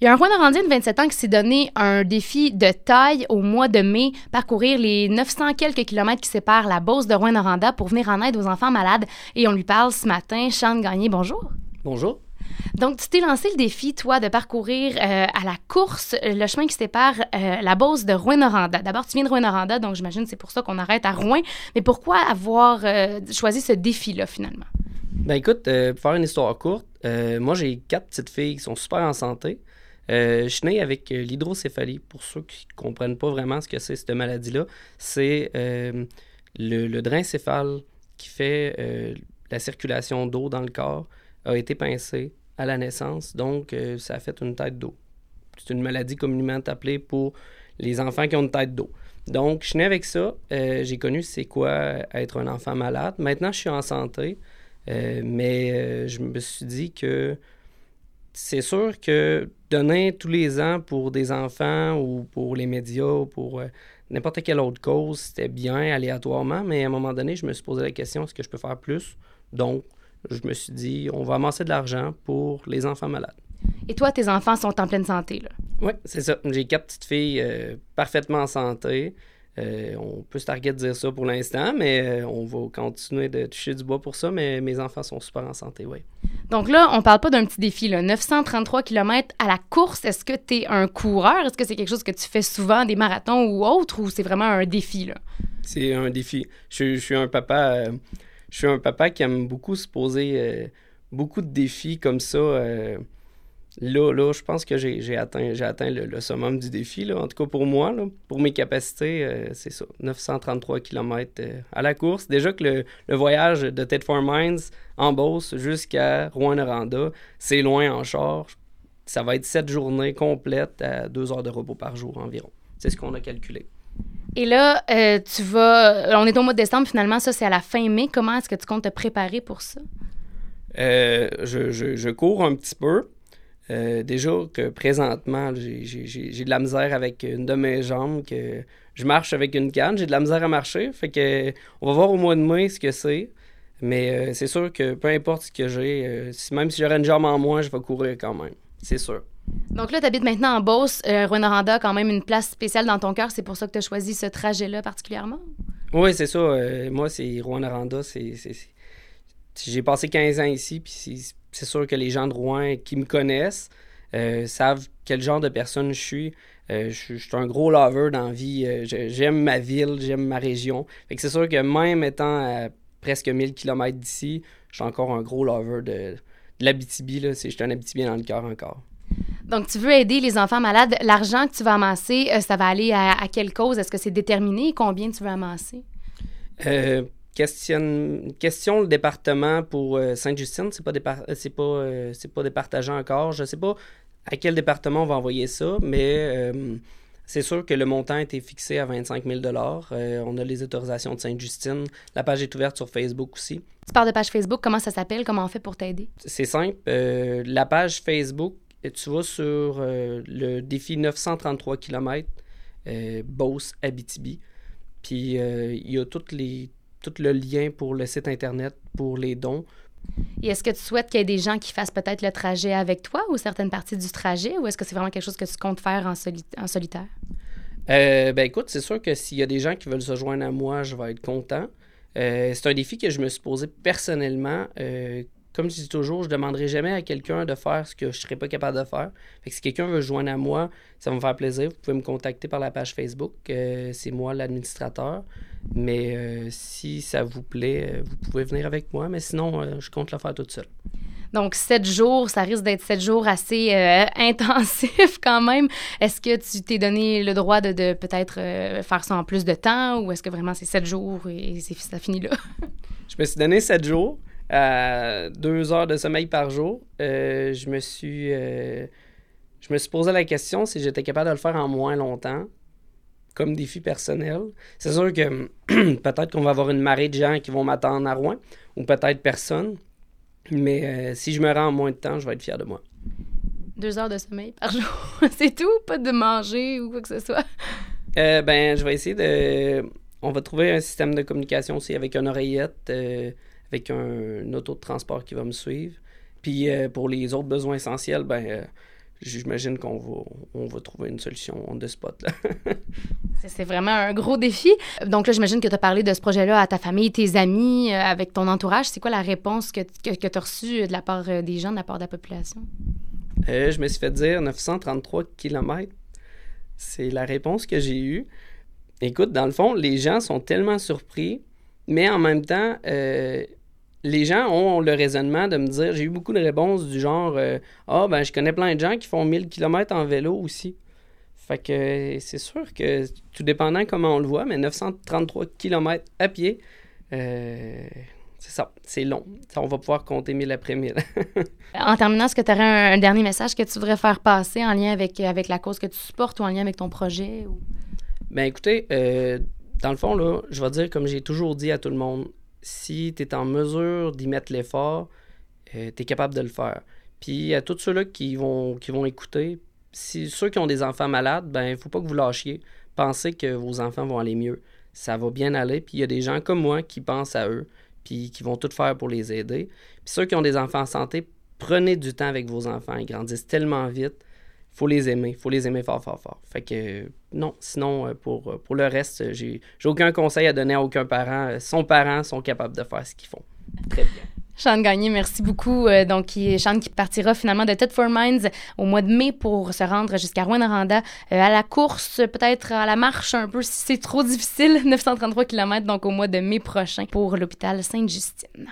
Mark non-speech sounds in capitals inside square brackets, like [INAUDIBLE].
Il y a un normandien de 27 ans qui s'est donné un défi de taille au mois de mai, parcourir les 900 quelques kilomètres qui séparent la Beauce de Rouen-Noranda pour venir en aide aux enfants malades. Et on lui parle ce matin. Chante Gagné, bonjour. Bonjour. Donc, tu t'es lancé le défi, toi, de parcourir euh, à la course euh, le chemin qui sépare euh, la Beauce de Rouen-Noranda. D'abord, tu viens de Rouen-Noranda, donc j'imagine que c'est pour ça qu'on arrête à Rouen. Mais pourquoi avoir choisi ce défi-là, finalement? Ben écoute, pour faire une histoire courte, moi, j'ai quatre petites filles qui sont super en santé. Euh, je suis né avec euh, l'hydrocéphalie. Pour ceux qui ne comprennent pas vraiment ce que c'est cette maladie-là, c'est euh, le, drain céphale qui fait la circulation d'eau dans le corps a été pincé à la naissance, donc ça a fait une tête d'eau. C'est une maladie communément appelée pour les enfants qui ont une tête d'eau. Donc, je suis né avec ça. j'ai connu c'est quoi être un enfant malade. Maintenant, je suis en santé, mais je me suis dit que c'est sûr que donner tous les ans pour des enfants ou pour les médias ou pour euh, n'importe quelle autre cause, c'était bien aléatoirement, mais à un moment donné, je me suis posé la question est-ce que je peux faire plus? Donc, je me suis dit on va amasser de l'argent pour les enfants malades. Et toi, tes enfants sont en pleine santé, là? Oui, c'est ça. J'ai quatre petites filles euh, parfaitement en santé. Euh, on peut se targuer de dire ça pour l'instant, mais on va continuer de toucher du bois pour ça. Mais mes enfants sont super en santé, oui. Donc là, on parle pas d'un petit défi, là. 933 km à la course. Est-ce que tu es un coureur? Est-ce que c'est quelque chose que tu fais souvent, des marathons ou autre, ou c'est vraiment un défi, là? C'est un défi. Je, suis un papa... Euh, je suis un papa qui aime beaucoup se poser euh, beaucoup de défis comme ça. Là, là, je pense que j'ai atteint, atteint le, summum du défi. Là. En tout cas, pour moi, là, pour mes capacités, euh, c'est ça. 933 km euh, à la course. Déjà que le, le voyage de Ted for Mines en Beauce jusqu'à Rouen-Noranda, c'est loin en charge. Ça va être sept journées complètes à deux heures de repos par jour environ. C'est ce qu'on a calculé. Et là, euh, tu vas. On est au mois de décembre, finalement, ça, c'est à la fin mai. Comment est-ce que tu comptes te préparer pour ça? je, je, je, cours un petit peu. Euh, déjà que présentement, j'ai de la misère avec une de mes jambes, que je marche avec une canne, j'ai de la misère à marcher. Fait que on va voir au mois de mai ce que c'est. Mais euh, c'est sûr que peu importe ce que j'ai, euh, même si j'aurais une jambe en moins, je vais courir quand même. C'est sûr. Donc là, tu habites maintenant en Beauce. Rwanda a quand même une place spéciale dans ton cœur. C'est pour ça que tu as choisi ce trajet-là particulièrement? Oui, c'est ça. moi, c'est Rwanda. C'est, j'ai passé 15 ans ici, puis c'est sûr que les gens de Rouen qui me connaissent euh, savent quel genre de personne je suis. Euh, je, suis un gros lover dans la vie. Euh, j'aime ma ville, j'aime ma région. Fait que c'est sûr que même étant à presque 1000 km d'ici, je suis encore un gros lover de, de l'Abitibi. Je suis un Abitibi dans le cœur encore. Donc, tu veux aider les enfants malades. L'argent que tu vas amasser, ça va aller à, à quelle cause? Est-ce que c'est déterminé? Combien tu veux amasser? Question, question le département pour euh, Sainte-Justine, c'est pas, euh, c'est pas, euh, c'est pas départagé encore. Je sais pas à quel département on va envoyer ça, mais c'est sûr que le montant a été fixé à 25 000 On a les autorisations de Sainte-Justine. La page est ouverte sur Facebook aussi. Tu parles de page Facebook, comment ça s'appelle? Comment on fait pour t'aider? C'est simple. la page Facebook, tu vas sur le défi 933 km Beauce-Abitibi. Puis il y a toutes les tout le lien pour le site Internet, pour les dons. Et est-ce que tu souhaites qu'il y ait des gens qui fassent peut-être le trajet avec toi ou certaines parties du trajet, ou est-ce que c'est vraiment quelque chose que tu comptes faire en, en solitaire? Euh, ben écoute, c'est sûr que s'il y a des gens qui veulent se joindre à moi, je vais être content. Euh, c'est un défi que je me suis posé personnellement. Euh, comme je dis toujours, je ne demanderai jamais à quelqu'un de faire ce que je ne serais pas capable de faire. Fait que si quelqu'un veut se joindre à moi, ça va me faire plaisir. Vous pouvez me contacter par la page Facebook. c'est moi l'administrateur. Mais euh, si ça vous plaît, euh, vous pouvez venir avec moi, mais sinon, euh, je compte le faire toute seule. Donc, sept jours, ça risque d'être sept jours assez [LAUGHS] intensifs quand même. Est-ce que tu t'es donné le droit de, peut-être faire ça en plus de temps ou est-ce que vraiment c'est sept jours et c'est, ça finit là? [LAUGHS] je me suis donné sept jours, deux heures de sommeil par jour. je me suis... je me suis posé la question si j'étais capable de le faire en moins longtemps comme défi personnel. C'est sûr que [CLEARS THROAT] peut-être qu'on va avoir une marée de gens qui vont m'attendre à Rouen, ou peut-être personne. Mais euh, si je me rends en moins de temps, je vais être fier de moi. Deux heures de sommeil par [LAUGHS] jour, c'est tout? Pas de manger ou quoi que ce soit? Euh, ben, je vais essayer de... On va trouver un système de communication aussi avec une oreillette, euh, avec un, auto de transport qui va me suivre. Puis pour les autres besoins essentiels, ben j'imagine qu'on va, on va trouver une solution on the spot. [LAUGHS] C'est vraiment un gros défi. Donc là, j'imagine que tu as parlé de ce projet-là à ta famille, tes amis, euh, avec ton entourage. C'est quoi la réponse que, que, que tu as reçue de la part euh, des gens, de la part de la population? Euh, je me suis fait dire 933 km. C'est la réponse que j'ai eue. Écoute, dans le fond, les gens sont tellement surpris, mais en même temps, les gens ont le raisonnement de me dire, j'ai eu beaucoup de réponses du genre, euh, ah ben je connais plein de gens qui font 1000 km en vélo aussi. Fait que c'est sûr que, tout dépendant comment on le voit, mais 933 km à pied, euh, c'est ça, c'est long. Ça, on va pouvoir compter 1000 après 1000. [LAUGHS] en terminant, est-ce que tu aurais un, dernier message que tu voudrais faire passer en lien avec, avec la cause que tu supportes ou en lien avec ton projet? Ou... Ben écoutez, euh, dans le fond, là, je vais dire comme j'ai toujours dit à tout le monde, si tu es en mesure d'y mettre l'effort, euh, tu es capable de le faire. Puis à tous ceux-là qui vont, qui vont écouter, si ceux qui ont des enfants malades, ben il faut pas que vous lâchiez. Pensez que vos enfants vont aller mieux. Ça va bien aller. Puis il y a des gens comme moi qui pensent à eux, puis qui vont tout faire pour les aider. Puis ceux qui ont des enfants en santé, prenez du temps avec vos enfants. Ils grandissent tellement vite faut les aimer. faut les aimer fort, fort, fort. Fait que non, sinon, euh, pour, euh, pour le reste, j'ai aucun conseil à donner à aucun parent. Euh, son parent sont capables de faire ce qu'ils font. Très bien. Sean Gagné, merci beaucoup. donc, Sean qui partira finalement de Ted for Minds au mois de mai pour se rendre jusqu'à Rouen-Noranda à la course, peut-être à la marche un peu si c'est trop difficile, [LAUGHS] 933 km, donc au mois de mai prochain pour l'hôpital Sainte-Justine.